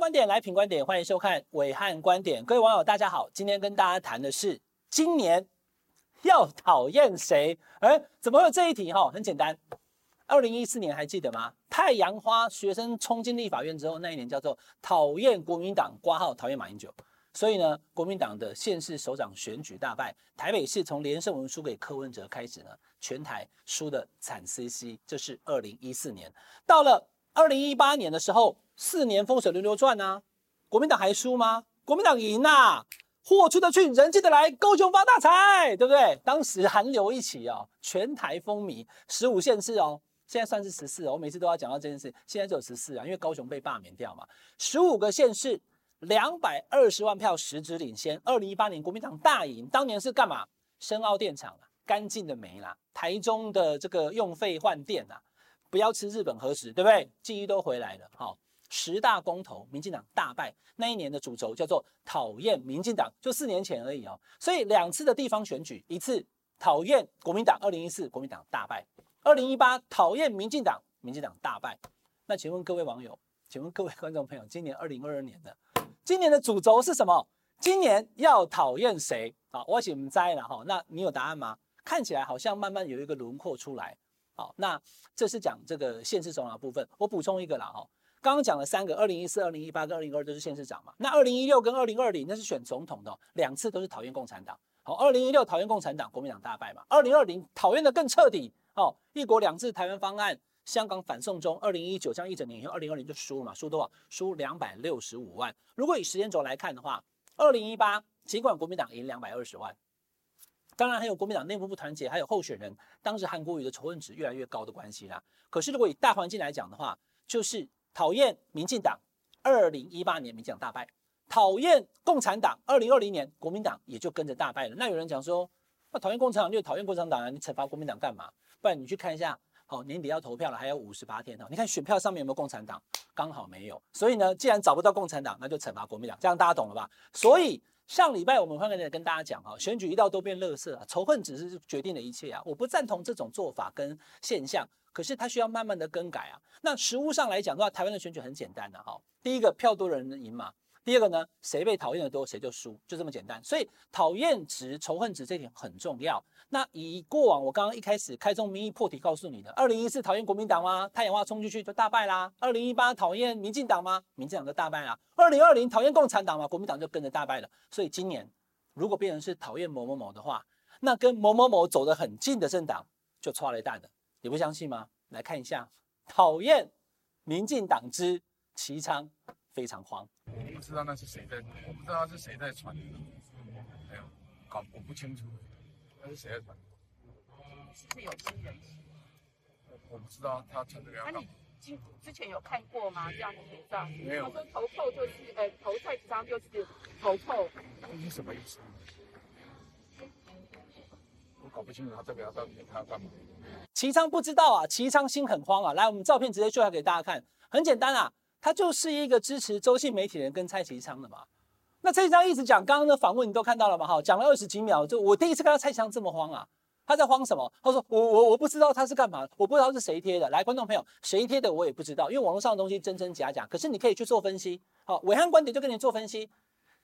观点来品观点，欢迎收看暐瀚观点。各位网友，大家好，今天跟大家谈的是今年要讨厌谁？哎，怎么会有这一题？哈，很简单，二零一四年还记得吗？太阳花学生冲进立法院之后，那一年叫做讨厌国民党，挂号讨厌马英九。所以呢，国民党的县市首长选举大败，台北市从连胜文输给柯文哲开始呢，全台输的惨兮兮。这是二零一四年，到了二零一八年的时候，四年风水轮流转啊，国民党还输吗？国民党赢啊，货出得去，人进得来，高雄发大财，对不对？当时韩流一起哦，全台风靡，十五县市哦，现在算是十四哦。我每次都要讲到这件事，现在只有十四啊，因为高雄被罢免掉嘛，十五个县市。两百二十万票实质领先，二零一八年国民党大赢。当年是干嘛？深澳电厂啊，干净的煤啦，台中的这个用废换电啊，不要吃日本核食，对不对？记忆都回来了。好，十大公投，民进党大败。那一年的主轴叫做讨厌民进党，就四年前而已哦。所以两次的地方选举，一次讨厌国民党，二零一四国民党大败；二零一八讨厌民进党，民进党大败。那请问各位网友，请问各位观众朋友，今年二零二二年的？今年的主轴是什么？今年要讨厌谁？好，我请们摘了哈。那你有答案吗？看起来好像慢慢有一个轮廓出来。好，那这是讲这个县市首长的部分。我补充一个了哈。刚刚讲了三个，二零一四、二零一八跟二零二二都是县市长嘛。那二零一六跟二零二零那是选总统的，两次都是讨厌共产党。好，二零一六讨厌共产党，国民党大败嘛。二零二零讨厌的更彻底。哦，一国两制台湾方案。香港反送中，二零一九这样一整年以后，二零二零就输了嘛？输多少？输两百六十五万。如果以时间轴来看的话，二零一八尽管国民党赢两百二十万，当然还有国民党内部不团结，还有候选人当时韩国瑜的仇恨值越来越高的关系啦。可是如果以大环境来讲的话，就是讨厌民进党，二零一八年民进党大败；讨厌共产党，二零二零年国民党也就跟着大败了。那有人讲说，那讨厌共产党就讨厌共产党啊，你惩罚国民党干嘛？不然你去看一下。好，年底要投票了，还有五十八天哈。你看选票上面有没有共产党？刚好没有。所以呢，既然找不到共产党，那就惩罚国民党。这样大家懂了吧？所以上礼拜我们会跟跟大家讲哈，选举一到都变垃圾啊，仇恨只是决定了一切啊。我不赞同这种做法跟现象，可是它需要慢慢的更改啊。那实务上来讲的话，台湾的选举很简单的哈。第一个票多的人赢嘛。第二个呢，谁被讨厌的多，谁就输，就这么简单。所以讨厌值、仇恨值这点很重要。那以过往我刚刚一开始开宗明义破题告诉你的，二零一四讨厌国民党吗？太阳花冲进去就大败啦。二零一八讨厌民进党吗？民进党就大败啦。二零二零讨厌共产党吗？国民党就跟着大败了。所以今年如果变成是讨厌某某某的话，那跟某某某走得很近的政党就剉咧等了。你不相信吗？来看一下，讨厌民进党之齐昌。非常慌，我不知道那是谁在，我不知道是谁在传，没有搞我不清楚，那是谁在传？是不是有心人，我不知道他传这个要干嘛。之之前有看过吗？这样的文章？没有。他说投扣就是，呃、欸，投蔡其昌就是投扣，这是什么意思？搞不清楚他这个要到底他要干嘛。齐昌不知道啊，齐昌心很慌啊。来，我们照片直接秀来给大家看，很简单啊。他就是一个支持周姓媒体人跟蔡其昌的嘛。那蔡其昌一直讲，刚刚的访问你都看到了嘛？哈，讲了二十几秒，就我第一次看到蔡其昌这么慌啊。他在慌什么？他说我我我不知道他是干嘛，我不知道是谁贴的。来，观众朋友，谁贴的我也不知道，因为网络上的东西真真假假。可是你可以去做分析。好，伟汉观点就跟你做分析，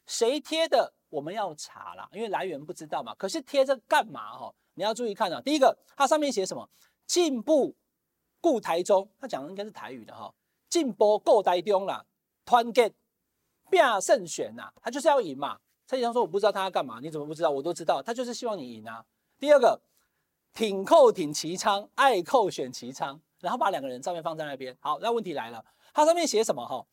谁贴的我们要查啦，因为来源不知道嘛。可是贴这干嘛？哈，你要注意看啊。第一个，它上面写什么？进步固台中，他讲的应该是台语的哈。进步固台中啦，团结拼胜选呐，他就是要赢嘛。蔡其昌说：“我不知道他要干嘛，你怎么不知道？我都知道，他就是希望你赢啊。”第二个，挺扣挺齐昌，爱扣选齐昌，然后把两个人照片放在那边。好，那问题来了，它上面写什么？哈，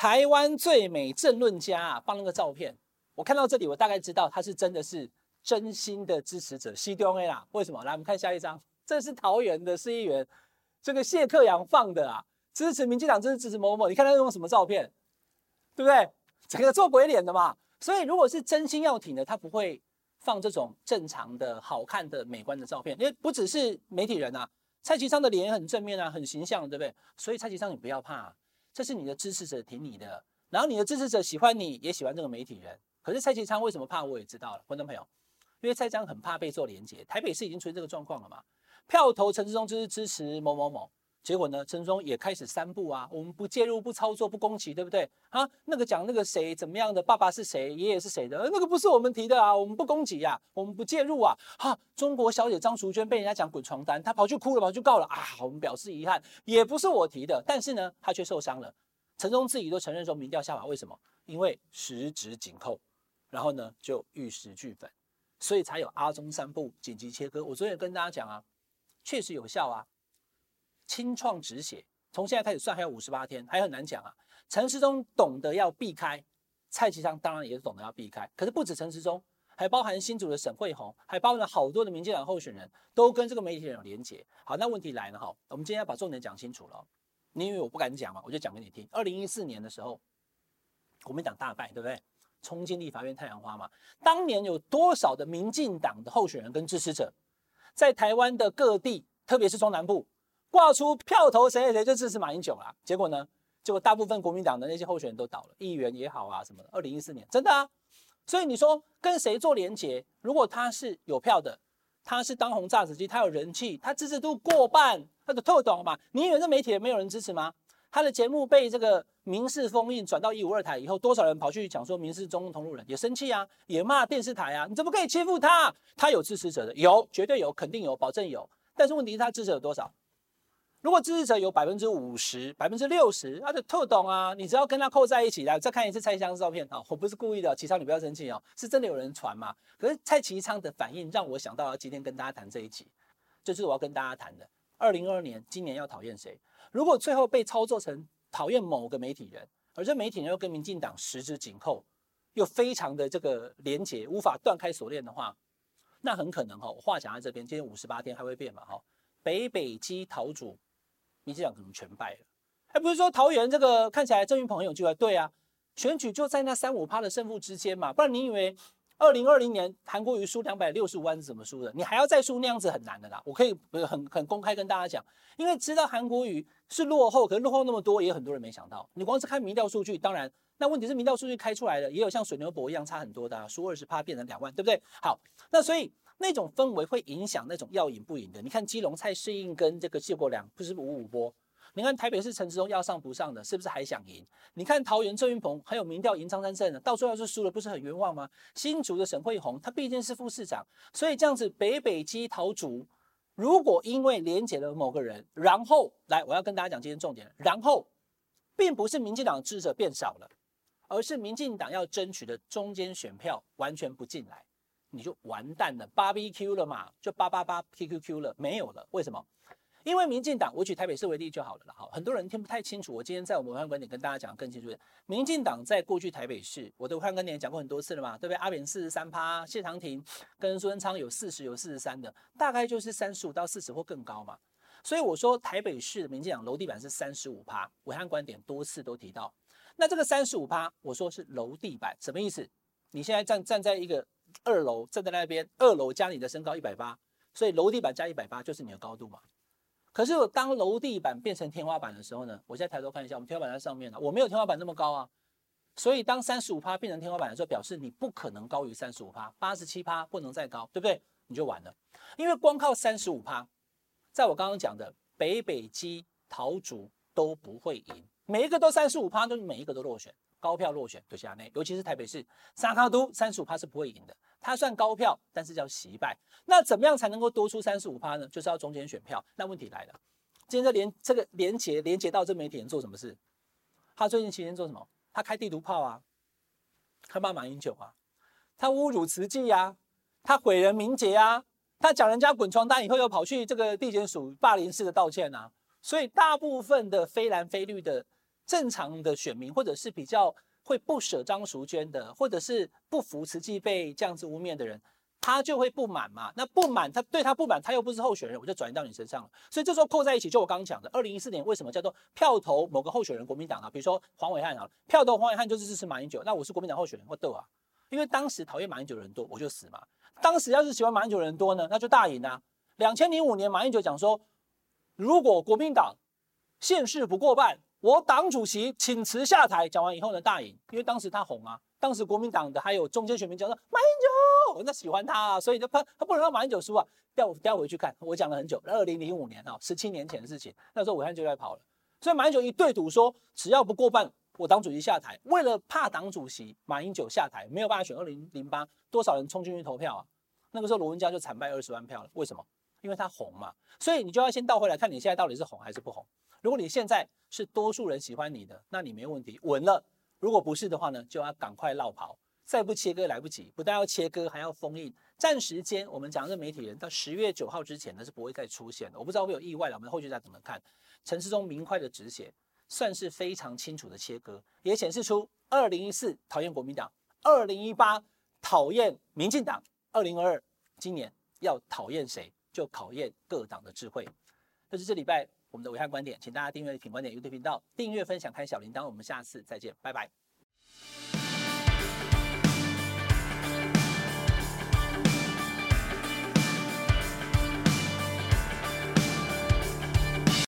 台湾最美政论家啊，放那个照片。我看到这里，我大概知道他是真的是真心的支持者，西中 A 啦。为什么？来，我们看下一张，这是桃园的市议员，这个谢克阳放的啊。支持民进党，支持支持某某，你看他用什么照片，对不对？整个做鬼脸的嘛。所以如果是真心要挺的，他不会放这种正常的、好看的、美观的照片。因为不只是媒体人啊，蔡其昌的脸也很正面啊，很形象，对不对？所以蔡其昌你不要怕，这是你的支持者挺你的，然后你的支持者喜欢你，也喜欢这个媒体人。可是蔡其昌为什么怕？我也知道了，观众朋友，因为蔡其昌很怕被做连结。台北市已经出现这个状况了嘛？票投陈志忠就是支持某某某。结果呢，陈时中也开始三步啊，我们不介入、不操作、不攻击，对不对？啊，那个讲那个谁怎么样的，爸爸是谁，爷爷是谁的，那个不是我们提的啊，我们不攻击呀、啊，我们不介入啊。哈，中国小姐张淑娟被人家讲滚床单，她跑去哭了，跑去告了啊，我们表示遗憾，也不是我提的，但是呢，她却受伤了。陈时中自己都承认说民调下滑，为什么？因为十指紧扣，然后呢就玉石俱焚，所以才有阿中三步紧急切割。我昨天也跟大家讲啊，确实有效啊。清创止血，从现在开始算还有五十八天，还很难讲啊。陈时中懂得要避开，蔡其昌当然也是懂得要避开。可是不止陈时中，还包含新竹的沈惠虹，还包含了好多的民进党候选人都跟这个媒体人有连结。好，那问题来了哈，我们今天要把重点讲清楚了。你以为我不敢讲吗？我就讲给你听。二零一四年的时候，国民党大败，对不对？冲进立法院太阳花嘛。当年有多少的民进党的候选人跟支持者，在台湾的各地，特别是中南部。挂出票头谁谁谁就支持马英九啦，结果呢？结果大部分国民党的那些候选人都倒了，议员也好啊什么的。二零一四年真的啊，所以你说跟谁做连结？如果他是有票的，他是当红炸子鸡，他有人气，他支持度过半，他就透懂嘛？你以为这媒体没有人支持吗？他的节目被这个民视封印转到一五二台以后，多少人跑去讲说民视中共同路人，也生气啊，也骂电视台啊，你怎么可以欺负他？他有支持者的，有，绝对有，肯定有，保证有。但是问题是他支持有多少？如果支持者有百分之五十、百分之六十，他就特懂啊！你只要跟他扣在一起来，再看一次蔡其昌的照片啊！我不是故意的，其昌你不要生气哦，是真的有人传嘛。可是蔡其昌的反应让我想到了今天跟大家谈这一集，这就是我要跟大家谈的。二零二二年，今年要讨厌谁？如果最后被操作成讨厌某个媒体人，而这媒体人又跟民进党十指紧扣，又非常的这个连结，无法断开锁链的话，那很可能哈，我话讲在这边，今天五十八天还会变嘛哈？北北基桃主。民进党可能全败了，还不是说桃园这个看起来郑运鹏很有机会？对啊，选举就在那三五趴的胜负之间嘛，不然你以为二零二零年韩国瑜输两百六十五万是怎么输的？你还要再输那样子很难的啦。我可以很很公开跟大家讲，因为知道韩国瑜是落后，可是落后那么多，也很多人没想到。你光是看民调数据，当然那问题是民调数据开出来的，也有像水牛伯一样差很多的，啊输二十趴变成两万，对不对？好，那所以。那种氛围会影响那种要赢不赢的。你看基隆蔡适应跟这个谢国良不是五五波？你看台北市陈时中要上不上的，是不是还想赢？你看桃园郑云鹏还有民调赢张善政的，到最后要是输了，不是很冤枉吗？新竹的沈慧虹，他毕竟是副市长，所以这样子北北基桃竹，如果因为连结了某个人，然后来，我要跟大家讲今天重点，然后并不是民进党支持者变少了，而是民进党要争取的中间选票完全不进来。你就完蛋了，八 BQ 了嘛，就八八八 QQQ 了，没有了。为什么？因为民进党，我举台北市为例就好了啦。好，很多人听不太清楚。我今天在我们暐瀚观点跟大家讲更清楚。民进党在过去台北市，我的暐瀚观点讲过很多次了嘛，对不对？阿扁四十三趴，谢长廷跟苏贞昌有四十有四十三的，大概就是三十五到四十或更高嘛。所以我说台北市的民进党楼地板是三十五趴，暐瀚观点多次都提到。那这个三十五趴，我说是楼地板，什么意思？你现在站站在一个。二楼站在那边，二楼加你的身高一百八，所以楼地板加一百八就是你的高度嘛。可是当楼地板变成天花板的时候呢？我现在抬头看一下，我们天花板在上面了，我没有天花板那么高啊。所以当三十五趴变成天花板的时候，表示你不可能高于三十五趴，八十七趴不能再高，对不对？你就完了，因为光靠三十五趴，在我刚刚讲的北北基桃竹都不会赢，每一个都三十五趴，就每一个都落选。高票落选，就是这样，尤其是台北市沙卡都三十五趴是不会赢的，它算高票，但是叫惜败。那怎么样才能够多出三十五趴呢？就是要中间选票。那问题来了，今天这连这个连结连结到这媒体人做什么事？他最近期间做什么？他开地图炮啊，他骂马英九啊，他侮辱慈济啊，他毁人名节啊，他讲人家滚床单以后又跑去这个地检署霸凌式的道歉啊。所以大部分的非蓝非绿的。正常的选民，或者是比较会不舍张淑娟的，或者是不服慈济被这样子污蔑的人，他就会不满嘛。那不满，他对他不满，他又不是候选人，我就转移到你身上了。所以这时候扣在一起，就我刚刚讲的，二零一四年为什么叫做票投某个候选人，国民党啊，比如说黄暐瀚啊，票投黄伟汉就是支持马英九，那我是国民党候选人，我斗啊，因为当时讨厌马英九的人多，我就死嘛。当时要是喜欢马英九的人多呢，那就大赢啊。两千零五年马英九讲说，如果国民党县市不过半。我党主席请辞下台。讲完以后呢，大赢，因为当时他红啊，当时国民党的还有中间选民讲说马英九，那喜欢他，啊，所以就他他不能让马英九输啊。调调回去看，我讲了很久，二零零五年啊，十七年前的事情，那时候暐瀚就在跑了，所以马英九一对赌说，只要不过半，我党主席下台。为了怕党主席马英九下台没有办法选二零零八，多少人冲进去投票啊？那个时候罗文嘉就惨败二十万票了，为什么？因为他红嘛。所以你就要先倒回来看你现在到底是红还是不红。如果你现在是多数人喜欢你的，那你没问题，稳了。如果不是的话呢，就要赶快落跑。再不切割来不及，不但要切割，还要封印。暂时间，我们讲这媒体人到十月九号之前呢是不会再出现的。我不知道会有意外了，我们后续再怎么看。陈时中明快的止血，算是非常清楚的切割，也显示出二零一四讨厌国民党，二零一八讨厌民进党，二零二二今年要讨厌谁，就考验各党的智慧。这是这礼拜我们的维汉观点，请大家订阅品观点 YouTube 频道，订阅分享开小铃铛，我们下次再见，拜拜。